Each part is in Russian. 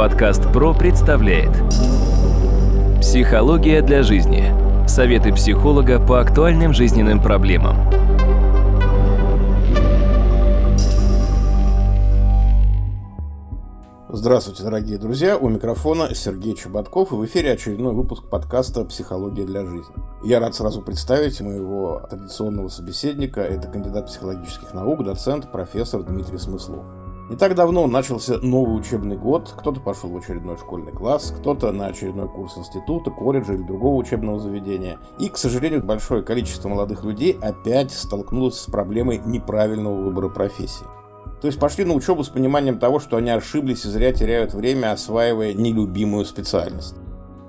Подкаст ПРО представляет Психология для жизни. Советы психолога по актуальным жизненным проблемам. Здравствуйте, дорогие друзья! У микрофона Сергей Чеботков и в эфире очередной выпуск подкаста «Психология для жизни». Я рад сразу представить моего традиционного собеседника. Это кандидат психологических наук, доцент, профессор Дмитрий Смыслов. Не так давно начался новый учебный год, кто-то пошел в очередной школьный класс, кто-то на очередной курс института, колледжа или другого учебного заведения. И, к сожалению, большое количество молодых людей опять столкнулось с проблемой неправильного выбора профессии. То есть пошли на учебу с пониманием того, что они ошиблись и зря теряют время, осваивая нелюбимую специальность.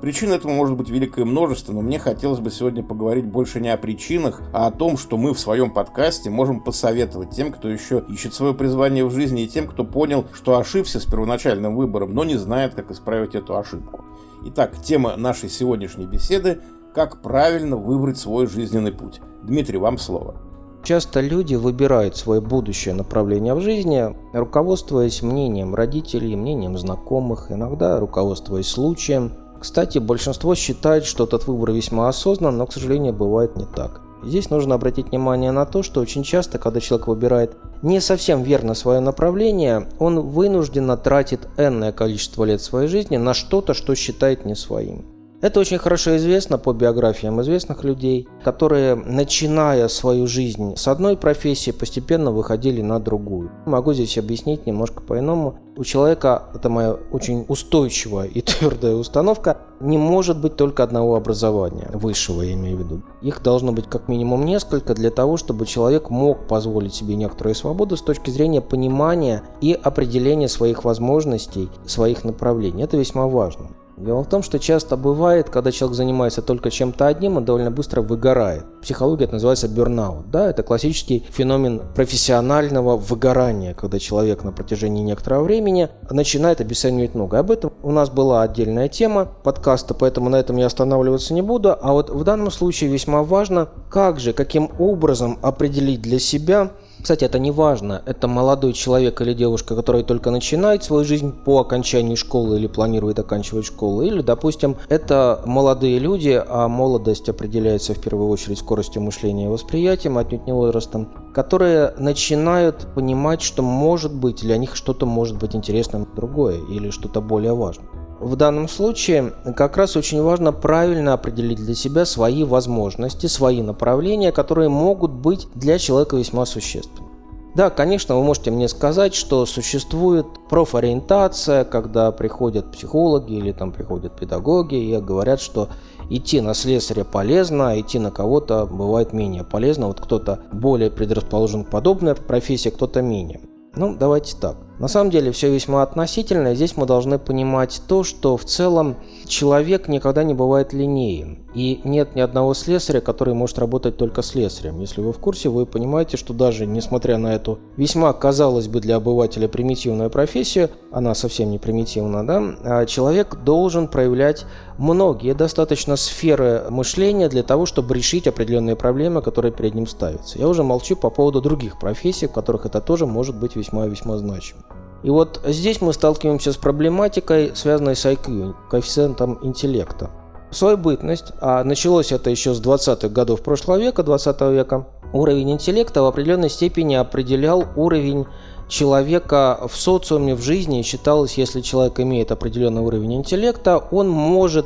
Причин этому может быть великое множество, но мне хотелось бы сегодня поговорить больше не о причинах, а о том, что мы в своем подкасте можем посоветовать тем, кто еще ищет свое призвание в жизни, и тем, кто понял, что ошибся с первоначальным выбором, но не знает, как исправить эту ошибку. Итак, тема нашей сегодняшней беседы – как правильно выбрать свой жизненный путь. Дмитрий, вам слово. Часто люди выбирают свое будущее направление в жизни, руководствуясь мнением родителей, мнением знакомых, иногда руководствуясь случаем, кстати, большинство считает, что этот выбор весьма осознан, но, к сожалению, бывает не так. Здесь нужно обратить внимание на то, что очень часто, когда человек выбирает не совсем верно свое направление, он вынужденно тратит энное количество лет своей жизни на что-то, что считает не своим. Это очень хорошо известно по биографиям известных людей, которые, начиная свою жизнь с одной профессии, постепенно выходили на другую. Могу здесь объяснить немножко по-иному. У человека, это моя очень устойчивая и твердая установка, не может быть только одного образования, высшего я имею в виду. Их должно быть как минимум несколько для того, чтобы человек мог позволить себе некоторую свободу с точки зрения понимания и определения своих возможностей, своих направлений. Это весьма важно. Дело в том, что часто бывает, когда человек занимается только чем-то одним, он довольно быстро выгорает. В психологии это называется бернаут. Да, это классический феномен профессионального выгорания, когда человек на протяжении некоторого времени начинает обесценивать много. Об этом у нас была отдельная тема подкаста, поэтому на этом я останавливаться не буду. А вот в данном случае весьма важно, как же, каким образом определить для себя кстати, это не важно, это молодой человек или девушка, который только начинает свою жизнь по окончании школы или планирует оканчивать школу, или, допустим, это молодые люди, а молодость определяется в первую очередь скоростью мышления и восприятием, отнюдь не возрастом, которые начинают понимать, что может быть для них что-то может быть интересным другое или что-то более важное. В данном случае как раз очень важно правильно определить для себя свои возможности, свои направления, которые могут быть для человека весьма существенны. Да, конечно, вы можете мне сказать, что существует профориентация, когда приходят психологи или там приходят педагоги и говорят, что идти на слесаря полезно, а идти на кого-то бывает менее полезно. Вот кто-то более предрасположен к подобной профессии, кто-то менее. Ну, давайте так. На самом деле все весьма относительно. Здесь мы должны понимать то, что в целом человек никогда не бывает линейным. И нет ни одного слесаря, который может работать только слесарем. Если вы в курсе, вы понимаете, что даже несмотря на эту весьма, казалось бы, для обывателя примитивную профессию, она совсем не примитивна, да, а человек должен проявлять многие достаточно сферы мышления для того, чтобы решить определенные проблемы, которые перед ним ставятся. Я уже молчу по поводу других профессий, в которых это тоже может быть весьма-весьма значимо. И вот здесь мы сталкиваемся с проблематикой, связанной с IQ, коэффициентом интеллекта. В свою бытность, а началось это еще с 20-х годов прошлого века, 20 века, уровень интеллекта в определенной степени определял уровень человека в социуме, в жизни. считалось, если человек имеет определенный уровень интеллекта, он может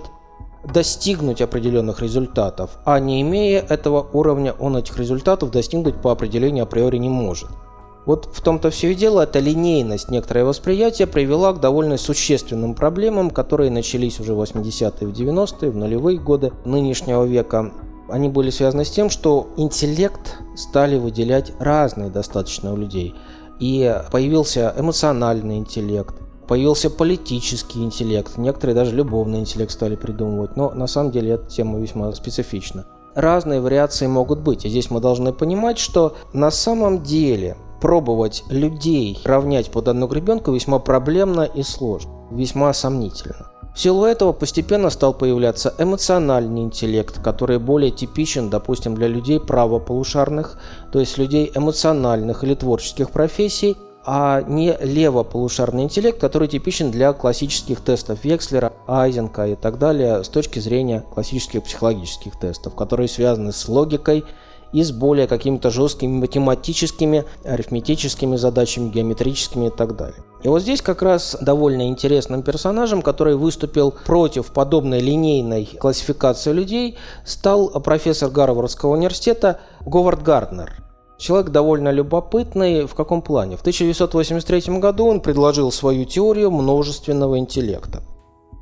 достигнуть определенных результатов, а не имея этого уровня, он этих результатов достигнуть по определению априори не может. Вот в том-то все и дело, эта линейность, некоторое восприятие привела к довольно существенным проблемам, которые начались уже в 80-е, в 90-е, в нулевые годы нынешнего века. Они были связаны с тем, что интеллект стали выделять разные достаточно у людей. И появился эмоциональный интеллект, появился политический интеллект, некоторые даже любовный интеллект стали придумывать, но на самом деле эта тема весьма специфична. Разные вариации могут быть, и здесь мы должны понимать, что на самом деле пробовать людей равнять под одну гребенку весьма проблемно и сложно, весьма сомнительно. В силу этого постепенно стал появляться эмоциональный интеллект, который более типичен, допустим, для людей правополушарных, то есть людей эмоциональных или творческих профессий, а не левополушарный интеллект, который типичен для классических тестов Векслера, Айзенка и так далее с точки зрения классических психологических тестов, которые связаны с логикой, и с более какими-то жесткими математическими, арифметическими задачами, геометрическими и так далее. И вот здесь как раз довольно интересным персонажем, который выступил против подобной линейной классификации людей, стал профессор Гарвардского университета Говард Гарднер. Человек довольно любопытный. В каком плане? В 1983 году он предложил свою теорию множественного интеллекта.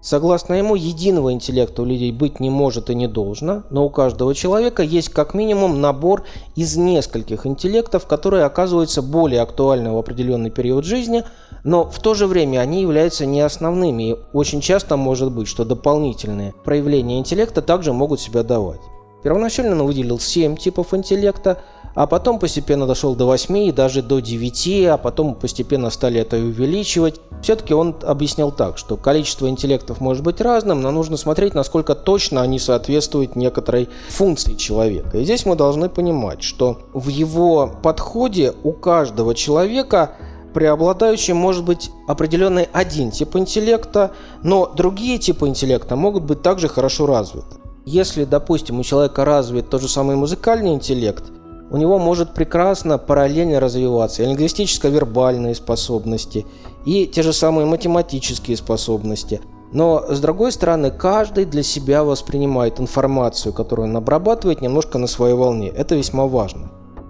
Согласно ему, единого интеллекта у людей быть не может и не должно, но у каждого человека есть как минимум набор из нескольких интеллектов, которые оказываются более актуальны в определенный период жизни, но в то же время они являются не основными, и очень часто может быть, что дополнительные проявления интеллекта также могут себя давать. Первоначально он выделил 7 типов интеллекта, а потом постепенно дошел до 8 и даже до 9, а потом постепенно стали это увеличивать. Все-таки он объяснял так, что количество интеллектов может быть разным, но нужно смотреть, насколько точно они соответствуют некоторой функции человека. И здесь мы должны понимать, что в его подходе у каждого человека преобладающим может быть определенный один тип интеллекта, но другие типы интеллекта могут быть также хорошо развиты. Если, допустим, у человека развит тот же самый музыкальный интеллект, у него может прекрасно параллельно развиваться и лингвистическо-вербальные способности, и те же самые математические способности. Но, с другой стороны, каждый для себя воспринимает информацию, которую он обрабатывает, немножко на своей волне. Это весьма важно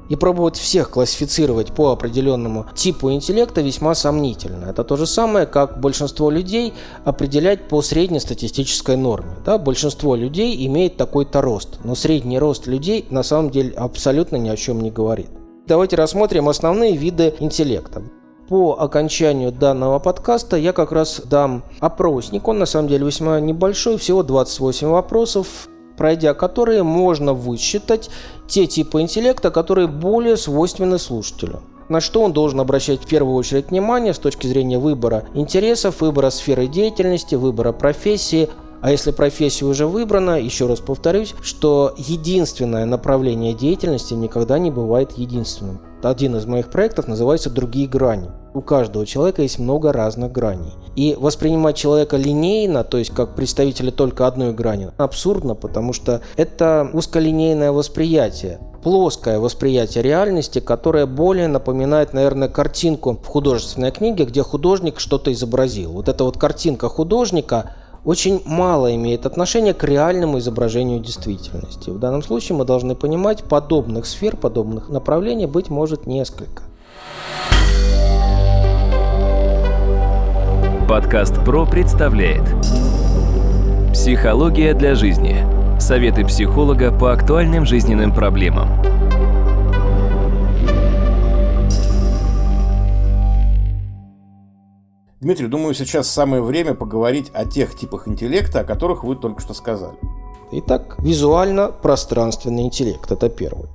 и пробовать всех классифицировать по определенному типу интеллекта весьма сомнительно. Это то же самое, как большинство людей определять по среднестатистической норме. Да, большинство людей имеет такой-то рост, но средний рост людей на самом деле абсолютно ни о чем не говорит. Давайте рассмотрим основные виды интеллекта. По окончанию данного подкаста я как раз дам опросник. Он на самом деле весьма небольшой, всего 28 вопросов пройдя которые можно высчитать те типы интеллекта, которые более свойственны слушателю. На что он должен обращать в первую очередь внимание с точки зрения выбора интересов, выбора сферы деятельности, выбора профессии, а если профессия уже выбрана, еще раз повторюсь, что единственное направление деятельности никогда не бывает единственным. Один из моих проектов называется «Другие грани». У каждого человека есть много разных граней. И воспринимать человека линейно, то есть как представителя только одной грани, абсурдно, потому что это узколинейное восприятие плоское восприятие реальности, которое более напоминает, наверное, картинку в художественной книге, где художник что-то изобразил. Вот эта вот картинка художника очень мало имеет отношения к реальному изображению действительности. В данном случае мы должны понимать, подобных сфер, подобных направлений быть может несколько. Подкаст ПРО представляет Психология для жизни. Советы психолога по актуальным жизненным проблемам. Дмитрий, думаю, сейчас самое время поговорить о тех типах интеллекта, о которых вы только что сказали. Итак, визуально-пространственный интеллект – это первый.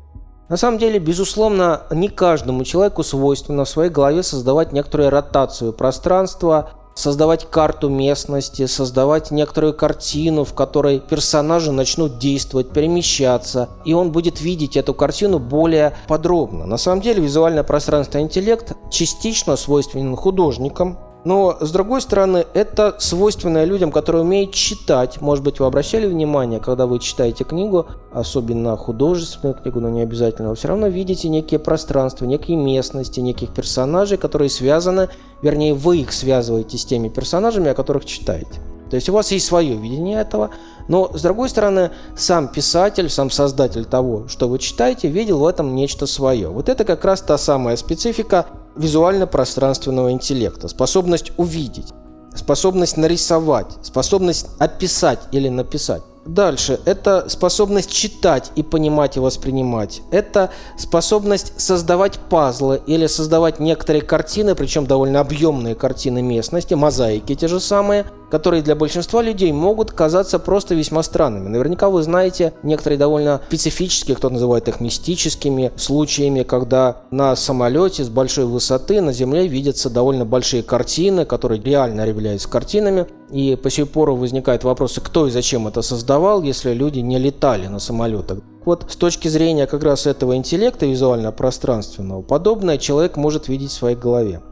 На самом деле, безусловно, не каждому человеку свойственно в своей голове создавать некоторую ротацию пространства, создавать карту местности, создавать некоторую картину, в которой персонажи начнут действовать, перемещаться, и он будет видеть эту картину более подробно. На самом деле, визуальное пространственный интеллект частично свойственен художникам, но, с другой стороны, это свойственно людям, которые умеют читать. Может быть, вы обращали внимание, когда вы читаете книгу, особенно художественную книгу, но не обязательно, вы все равно видите некие пространства, некие местности, неких персонажей, которые связаны, вернее, вы их связываете с теми персонажами, о которых читаете. То есть у вас есть свое видение этого, но, с другой стороны, сам писатель, сам создатель того, что вы читаете, видел в этом нечто свое. Вот это как раз та самая специфика визуально-пространственного интеллекта, способность увидеть, способность нарисовать, способность описать или написать. Дальше. Это способность читать и понимать и воспринимать. Это способность создавать пазлы или создавать некоторые картины, причем довольно объемные картины местности, мозаики те же самые, которые для большинства людей могут казаться просто весьма странными. Наверняка вы знаете некоторые довольно специфические, кто называет их мистическими, случаями, когда на самолете с большой высоты на Земле видятся довольно большие картины, которые реально являются картинами. И по сей пору возникают вопросы, кто и зачем это создавал, если люди не летали на самолетах. Вот с точки зрения как раз этого интеллекта визуально-пространственного, подобное человек может видеть в своей голове.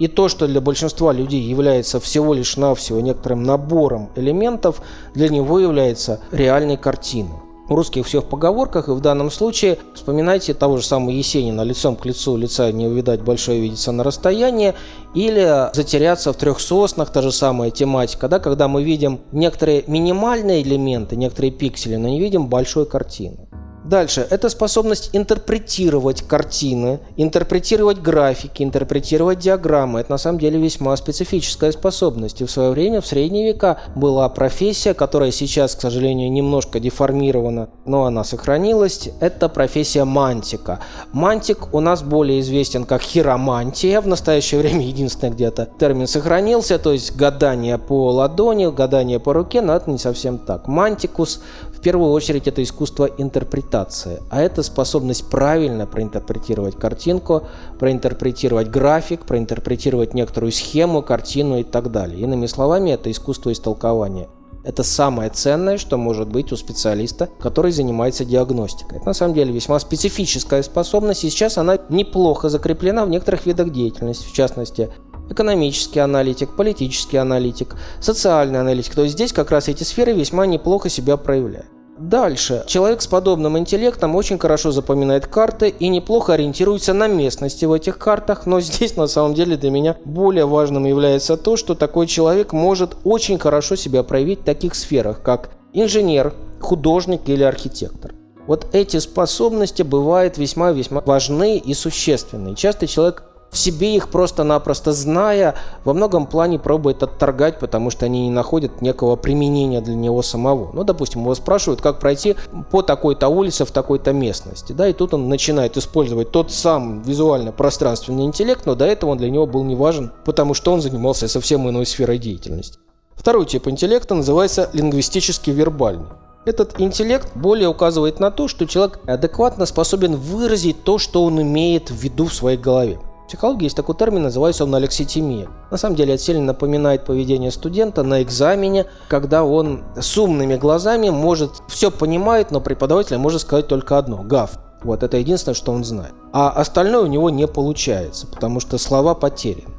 И то, что для большинства людей является всего лишь навсего некоторым набором элементов, для него является реальной картиной. У русских все в поговорках, и в данном случае вспоминайте того же самого Есенина «Лицом к лицу, лица не увидать, большое видится на расстоянии», или «Затеряться в трех соснах», та же самая тематика, да, когда мы видим некоторые минимальные элементы, некоторые пиксели, но не видим большой картины. Дальше. Это способность интерпретировать картины, интерпретировать графики, интерпретировать диаграммы. Это на самом деле весьма специфическая способность. И в свое время, в средние века, была профессия, которая сейчас, к сожалению, немножко деформирована, но она сохранилась. Это профессия мантика. Мантик у нас более известен как хиромантия. В настоящее время единственное где-то термин сохранился, то есть гадание по ладони, гадание по руке, но это не совсем так. Мантикус в первую очередь это искусство интерпретации, а это способность правильно проинтерпретировать картинку, проинтерпретировать график, проинтерпретировать некоторую схему, картину и так далее. Иными словами, это искусство истолкования. Это самое ценное, что может быть у специалиста, который занимается диагностикой. Это на самом деле весьма специфическая способность, и сейчас она неплохо закреплена в некоторых видах деятельности, в частности, экономический аналитик, политический аналитик, социальный аналитик. То есть здесь как раз эти сферы весьма неплохо себя проявляют. Дальше. Человек с подобным интеллектом очень хорошо запоминает карты и неплохо ориентируется на местности в этих картах, но здесь на самом деле для меня более важным является то, что такой человек может очень хорошо себя проявить в таких сферах, как инженер, художник или архитектор. Вот эти способности бывают весьма-весьма важны и существенны. Часто человек в себе их просто-напросто зная, во многом плане пробует отторгать, потому что они не находят некого применения для него самого. Ну, допустим, его спрашивают, как пройти по такой-то улице в такой-то местности, да, и тут он начинает использовать тот сам визуально-пространственный интеллект, но до этого он для него был не важен, потому что он занимался совсем иной сферой деятельности. Второй тип интеллекта называется лингвистически вербальный. Этот интеллект более указывает на то, что человек адекватно способен выразить то, что он имеет в виду в своей голове психологии есть такой термин, называется он алекситимия. На самом деле это сильно напоминает поведение студента на экзамене, когда он с умными глазами может все понимает, но преподаватель может сказать только одно – гав. Вот это единственное, что он знает. А остальное у него не получается, потому что слова потеряны.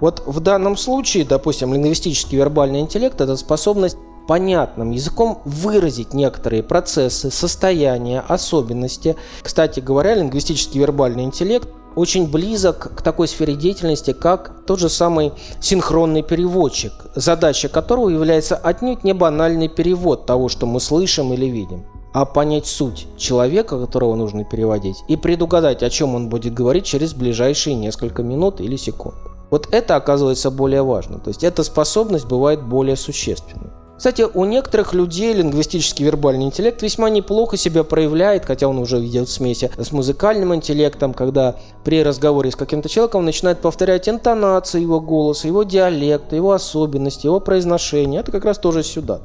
Вот в данном случае, допустим, лингвистический вербальный интеллект – это способность понятным языком выразить некоторые процессы, состояния, особенности. Кстати говоря, лингвистический вербальный интеллект очень близок к такой сфере деятельности, как тот же самый синхронный переводчик, задача которого является отнюдь не банальный перевод того, что мы слышим или видим, а понять суть человека, которого нужно переводить, и предугадать, о чем он будет говорить через ближайшие несколько минут или секунд. Вот это оказывается более важно. То есть эта способность бывает более существенной. Кстати, у некоторых людей лингвистический вербальный интеллект весьма неплохо себя проявляет, хотя он уже идет в смеси с музыкальным интеллектом, когда при разговоре с каким-то человеком он начинает повторять интонации его голоса, его диалекта, его особенности, его произношение. Это как раз тоже сюда.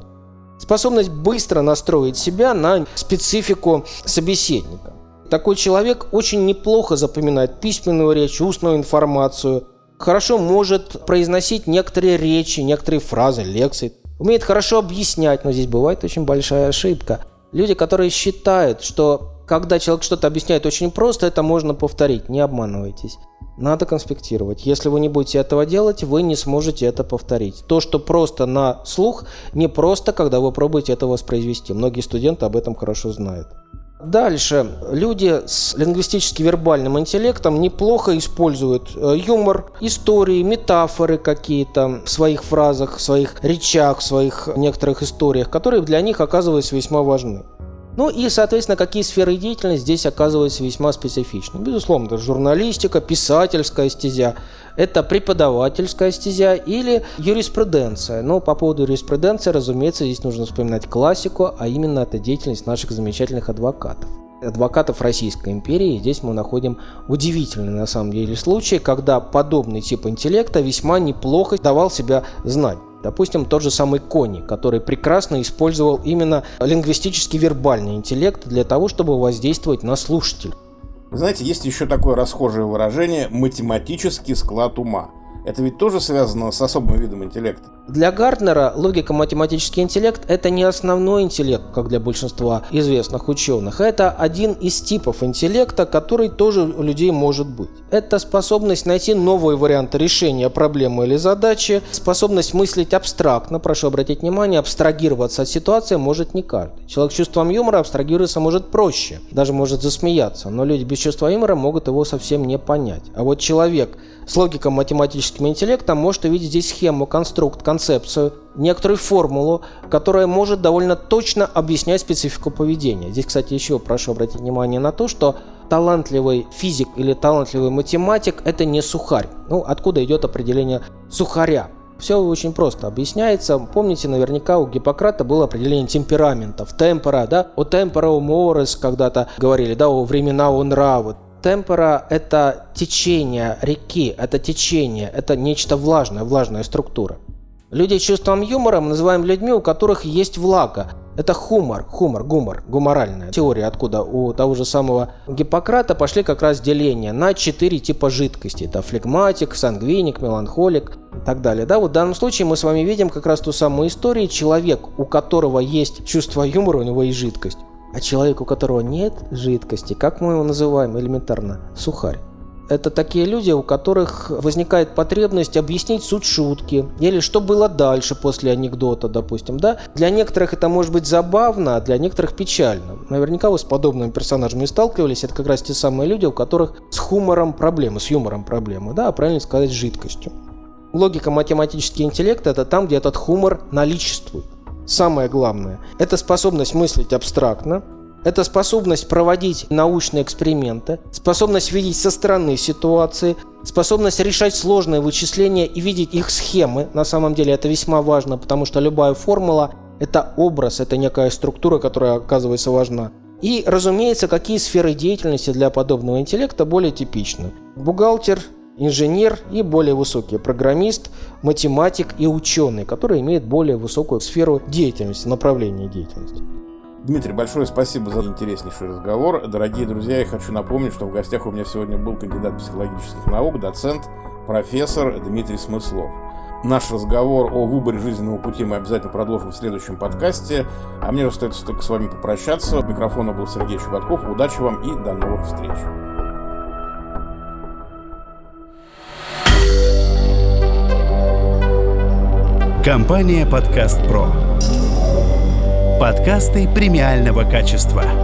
Способность быстро настроить себя на специфику собеседника. Такой человек очень неплохо запоминает письменную речь, устную информацию, хорошо может произносить некоторые речи, некоторые фразы, лекции умеет хорошо объяснять, но здесь бывает очень большая ошибка. Люди, которые считают, что когда человек что-то объясняет очень просто, это можно повторить. Не обманывайтесь. Надо конспектировать. Если вы не будете этого делать, вы не сможете это повторить. То, что просто на слух, не просто, когда вы пробуете это воспроизвести. Многие студенты об этом хорошо знают. Дальше. Люди с лингвистически-вербальным интеллектом неплохо используют э, юмор, истории, метафоры какие-то в своих фразах, в своих речах, в своих некоторых историях, которые для них оказываются весьма важны. Ну и, соответственно, какие сферы деятельности здесь оказываются весьма специфичны. Безусловно, это журналистика, писательская стезя, это преподавательская стезя или юриспруденция. Но по поводу юриспруденции, разумеется, здесь нужно вспоминать классику, а именно это деятельность наших замечательных адвокатов адвокатов Российской империи. Здесь мы находим удивительный на самом деле случай, когда подобный тип интеллекта весьма неплохо давал себя знать. Допустим, тот же самый Кони, который прекрасно использовал именно лингвистический вербальный интеллект для того, чтобы воздействовать на слушателя. Знаете, есть еще такое расхожее выражение «математический склад ума». Это ведь тоже связано с особым видом интеллекта. Для Гарднера логико-математический интеллект – это не основной интеллект, как для большинства известных ученых. Это один из типов интеллекта, который тоже у людей может быть. Это способность найти новые варианты решения проблемы или задачи, способность мыслить абстрактно, прошу обратить внимание, абстрагироваться от ситуации может не каждый. Человек с чувством юмора абстрагироваться может проще, даже может засмеяться, но люди без чувства юмора могут его совсем не понять. А вот человек с логико-математическим интеллектом может увидеть здесь схему, конструкт, концепцию, некоторую формулу, которая может довольно точно объяснять специфику поведения. Здесь, кстати, еще прошу обратить внимание на то, что талантливый физик или талантливый математик – это не сухарь. Ну, откуда идет определение сухаря? Все очень просто объясняется. Помните, наверняка у Гиппократа было определение темпераментов. Темпора, да? О темпора у морес когда-то говорили, да, о времена у нравы. Темпора – это течение реки, это течение, это нечто влажное, влажная структура. Люди с чувством юмора мы называем людьми, у которых есть влага. Это хумор, хумор, гумор, гуморальная теория, откуда у того же самого Гиппократа пошли как раз деления на четыре типа жидкости. Это флегматик, сангвиник, меланхолик и так далее. Да, вот в данном случае мы с вами видим как раз ту самую историю. Человек, у которого есть чувство юмора, у него есть жидкость. А человек, у которого нет жидкости, как мы его называем элементарно? Сухарь. Это такие люди, у которых возникает потребность объяснить суть шутки или что было дальше после анекдота, допустим, да. Для некоторых это может быть забавно, а для некоторых печально. Наверняка вы с подобными персонажами сталкивались. Это как раз те самые люди, у которых с хумором проблемы, с юмором проблемы, да, а правильно сказать, с жидкостью. Логика математический интеллект – это там, где этот хумор наличествует. Самое главное – это способность мыслить абстрактно, это способность проводить научные эксперименты, способность видеть со стороны ситуации, способность решать сложные вычисления и видеть их схемы. На самом деле это весьма важно, потому что любая формула – это образ, это некая структура, которая оказывается важна. И, разумеется, какие сферы деятельности для подобного интеллекта более типичны. Бухгалтер, инженер и более высокий программист, математик и ученый, который имеет более высокую сферу деятельности, направление деятельности. Дмитрий, большое спасибо за интереснейший разговор. Дорогие друзья, я хочу напомнить, что в гостях у меня сегодня был кандидат психологических наук, доцент, профессор Дмитрий Смыслов. Наш разговор о выборе жизненного пути мы обязательно продолжим в следующем подкасте. А мне остается только с вами попрощаться. У микрофона был Сергей Чеботков. Удачи вам и до новых встреч. Компания «Подкаст Про». Подкасты премиального качества.